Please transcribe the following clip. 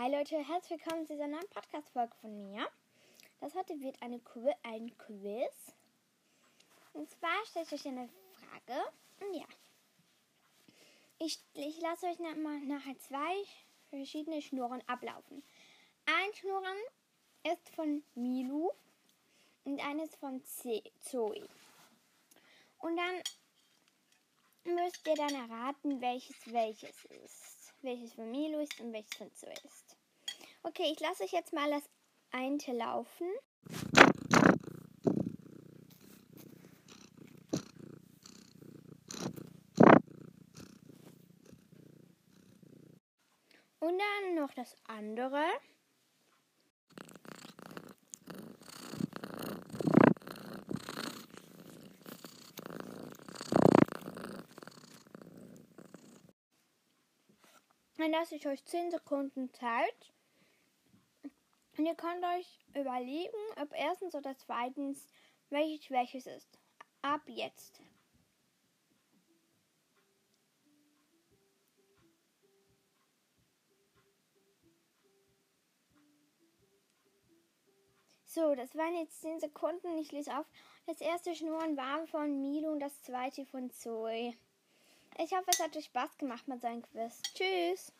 Hi Leute, herzlich willkommen zu dieser neuen Podcast-Folge von mir. Das heute wird eine Qu ein Quiz. Und zwar stelle ich euch eine Frage. Und ja. Ich, ich lasse euch nach, nachher zwei verschiedene Schnurren ablaufen. Ein Schnurren ist von Milu und eines von C Zoe. Und dann müsst ihr dann erraten, welches welches ist welches von Milo ist und welches von Zoe ist. Okay, ich lasse euch jetzt mal das Einte laufen. Und dann noch das andere. Dann lasse ich euch 10 Sekunden Zeit. Ihr könnt euch überlegen, ob erstens oder zweitens welches welches ist. Ab jetzt. So, das waren jetzt 10 Sekunden. Ich lese auf. Das erste Schnurren war von Milo und das zweite von Zoe. Ich hoffe, es hat euch Spaß gemacht mit seinem Quiz. Tschüss!